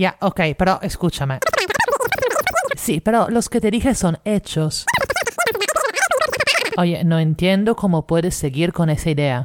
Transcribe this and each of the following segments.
Ya, ok, pero escúchame. Sí, pero los que te dije son hechos. Oye, no entiendo cómo puedes seguir con esa idea.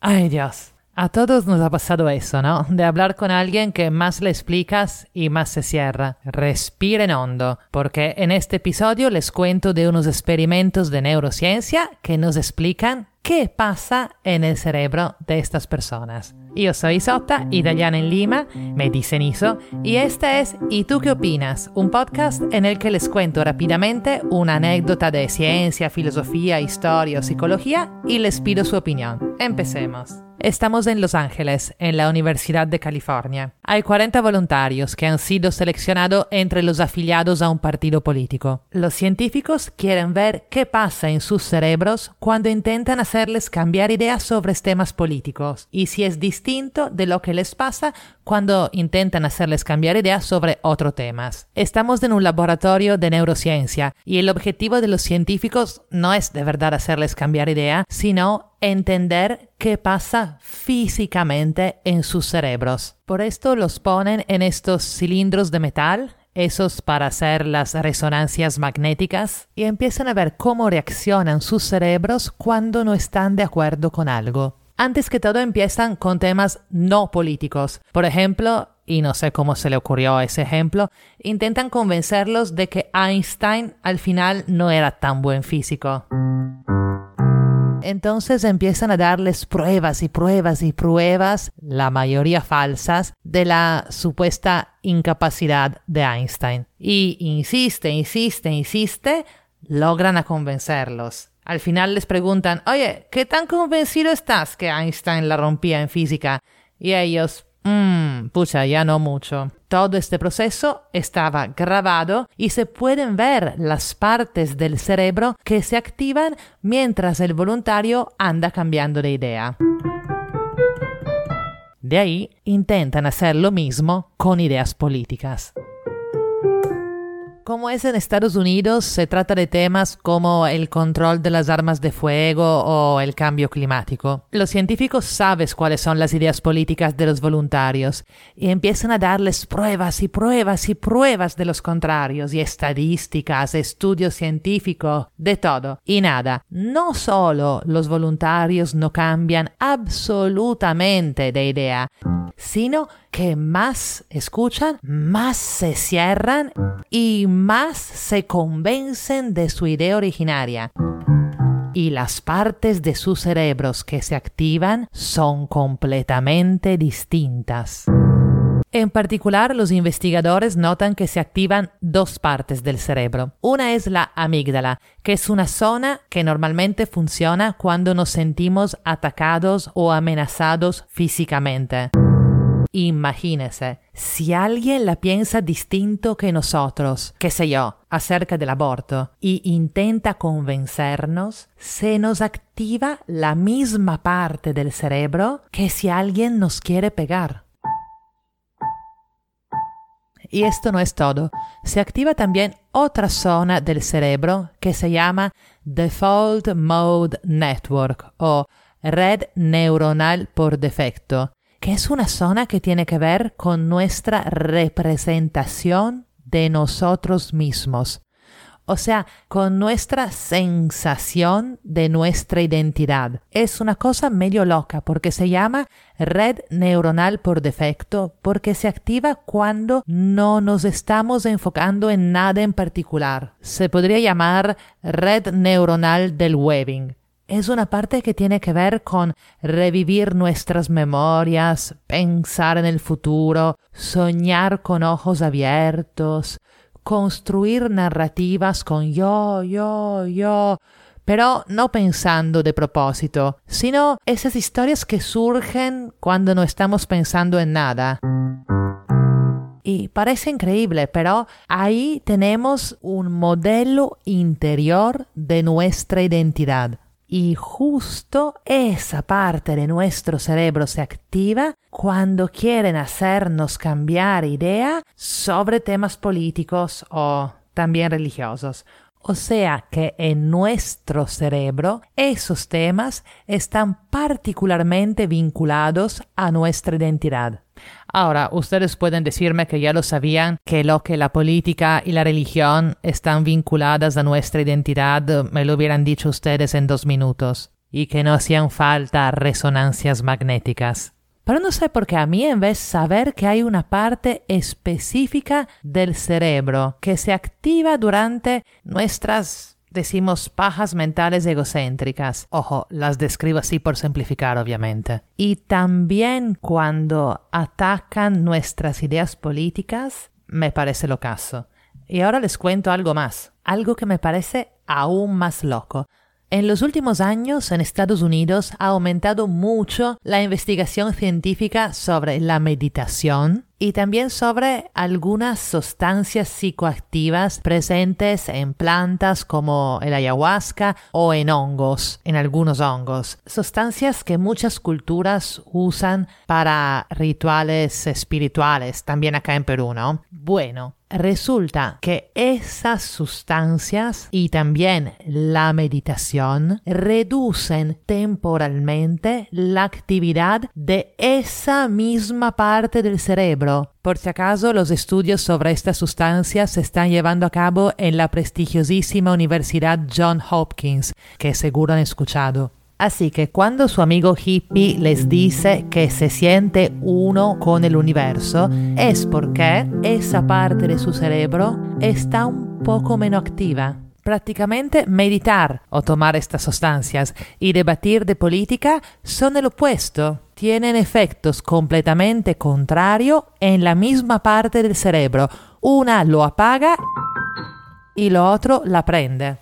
Ay, Dios. A todos nos ha pasado eso, ¿no? De hablar con alguien que más le explicas y más se cierra. Respiren hondo, porque en este episodio les cuento de unos experimentos de neurociencia que nos explican qué pasa en el cerebro de estas personas. Yo soy Isotta, italiana en Lima, me dicen Iso, y este es ¿Y tú qué opinas? Un podcast en el que les cuento rápidamente una anécdota de ciencia, filosofía, historia o psicología y les pido su opinión. Empecemos. Estamos en Los Ángeles, en la Universidad de California. Hay 40 voluntarios que han sido seleccionados entre los afiliados a un partido político. Los científicos quieren ver qué pasa en sus cerebros cuando intentan hacerles cambiar ideas sobre temas políticos y si es distinto de lo que les pasa cuando intentan hacerles cambiar ideas sobre otros temas. Estamos en un laboratorio de neurociencia y el objetivo de los científicos no es de verdad hacerles cambiar idea, sino entender qué pasa físicamente en sus cerebros. Por esto los ponen en estos cilindros de metal, esos para hacer las resonancias magnéticas, y empiezan a ver cómo reaccionan sus cerebros cuando no están de acuerdo con algo. Antes que todo empiezan con temas no políticos. Por ejemplo, y no sé cómo se le ocurrió ese ejemplo, intentan convencerlos de que Einstein al final no era tan buen físico. Entonces empiezan a darles pruebas y pruebas y pruebas, la mayoría falsas, de la supuesta incapacidad de Einstein. Y insiste, insiste, insiste, logran a convencerlos. Al final les preguntan, oye, ¿qué tan convencido estás que Einstein la rompía en física? Y ellos, mmm, pucha, ya no mucho. Todo este proceso estaba grabado y se pueden ver las partes del cerebro que se activan mientras el voluntario anda cambiando de idea. De ahí intentan hacer lo mismo con ideas políticas. Como es en Estados Unidos, se trata de temas como el control de las armas de fuego o el cambio climático. Los científicos saben cuáles son las ideas políticas de los voluntarios y empiezan a darles pruebas y pruebas y pruebas de los contrarios y estadísticas, estudios científicos, de todo. Y nada, no solo los voluntarios no cambian absolutamente de idea, sino que más escuchan, más se cierran y más se convencen de su idea originaria. Y las partes de sus cerebros que se activan son completamente distintas. En particular, los investigadores notan que se activan dos partes del cerebro. Una es la amígdala, que es una zona que normalmente funciona cuando nos sentimos atacados o amenazados físicamente. Imagínese, si alguien la piensa distinto que nosotros, qué sé yo, acerca del aborto, y intenta convencernos, se nos activa la misma parte del cerebro que si alguien nos quiere pegar. Y esto no es todo. Se activa también otra zona del cerebro que se llama Default Mode Network o red neuronal por defecto, que es una zona que tiene que ver con nuestra representación de nosotros mismos, o sea, con nuestra sensación de nuestra identidad. Es una cosa medio loca porque se llama red neuronal por defecto porque se activa cuando no nos estamos enfocando en nada en particular. Se podría llamar red neuronal del webbing es una parte que tiene que ver con revivir nuestras memorias, pensar en el futuro, soñar con ojos abiertos, construir narrativas con yo, yo, yo, pero no pensando de propósito, sino esas historias que surgen cuando no estamos pensando en nada. Y parece increíble, pero ahí tenemos un modelo interior de nuestra identidad y justo esa parte de nuestro cerebro se activa cuando quieren hacernos cambiar idea sobre temas políticos o también religiosos. O sea que en nuestro cerebro esos temas están particularmente vinculados a nuestra identidad. Ahora, ustedes pueden decirme que ya lo sabían, que lo que la política y la religión están vinculadas a nuestra identidad, me lo hubieran dicho ustedes en dos minutos, y que no hacían falta resonancias magnéticas. Pero no sé por qué a mí en vez de saber que hay una parte específica del cerebro que se activa durante nuestras, decimos, pajas mentales egocéntricas. Ojo, las describo así por simplificar, obviamente. Y también cuando atacan nuestras ideas políticas, me parece lo caso. Y ahora les cuento algo más, algo que me parece aún más loco. En los últimos años en Estados Unidos ha aumentado mucho la investigación científica sobre la meditación y también sobre algunas sustancias psicoactivas presentes en plantas como el ayahuasca o en hongos, en algunos hongos, sustancias que muchas culturas usan para rituales espirituales, también acá en Perú, ¿no? Bueno, Resulta que esas sustancias y también la meditación reducen temporalmente la actividad de esa misma parte del cerebro. Por si acaso, los estudios sobre estas sustancias se están llevando a cabo en la prestigiosísima Universidad John Hopkins, que seguro han escuchado. Así que cuando su amigo hippie les dice que se siente uno con el universo, es porque esa parte de su cerebro está un poco menos activa. Prácticamente meditar o tomar estas sustancias y debatir de política son el opuesto. Tienen efectos completamente contrarios en la misma parte del cerebro. Una lo apaga y lo otro la prende.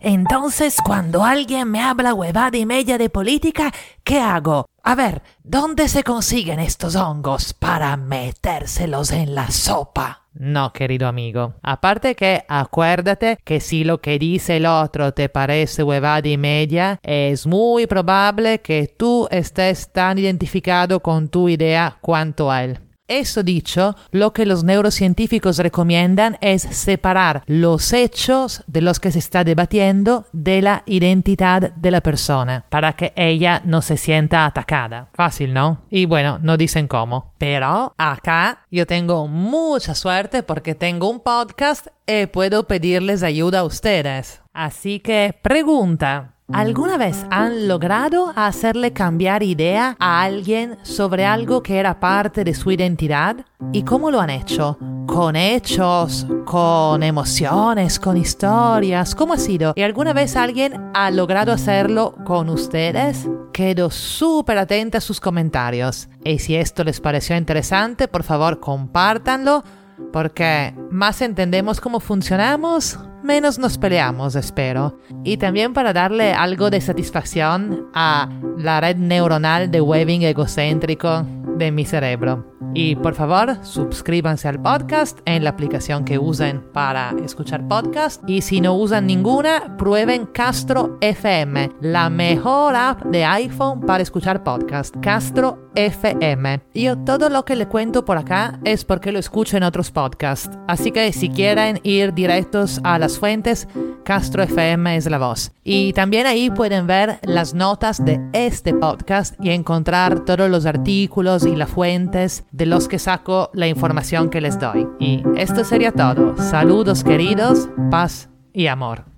Entonces, cuando alguien me habla huevada y media de política, ¿qué hago? A ver, ¿dónde se consiguen estos hongos para metérselos en la sopa? No, querido amigo. Aparte que acuérdate que si lo que dice el otro te parece huevada y media, es muy probable que tú estés tan identificado con tu idea cuanto a él. Eso dicho, lo que los neurocientíficos recomiendan es separar los hechos de los que se está debatiendo de la identidad de la persona, para que ella no se sienta atacada. Fácil, ¿no? Y bueno, no dicen cómo. Pero acá yo tengo mucha suerte porque tengo un podcast y puedo pedirles ayuda a ustedes. Así que pregunta, ¿Alguna vez han logrado hacerle cambiar idea a alguien sobre algo que era parte de su identidad? ¿Y cómo lo han hecho? ¿Con hechos? ¿Con emociones? ¿Con historias? ¿Cómo ha sido? ¿Y alguna vez alguien ha logrado hacerlo con ustedes? Quedo súper atenta a sus comentarios. Y si esto les pareció interesante, por favor compártanlo porque más entendemos cómo funcionamos, menos nos peleamos, espero. Y también para darle algo de satisfacción a la red neuronal de webbing egocéntrico de mi cerebro. Y por favor, suscríbanse al podcast en la aplicación que usen para escuchar podcast. Y si no usan ninguna, prueben Castro FM, la mejor app de iPhone para escuchar podcast. Castro FM. Yo todo lo que le cuento por acá es porque lo escucho en otros podcasts. Así que si quieren ir directos a las fuentes, Castro FM es la voz. Y también ahí pueden ver las notas de este podcast y encontrar todos los artículos y las fuentes de los que saco la información que les doy. Y esto sería todo. Saludos queridos, paz y amor.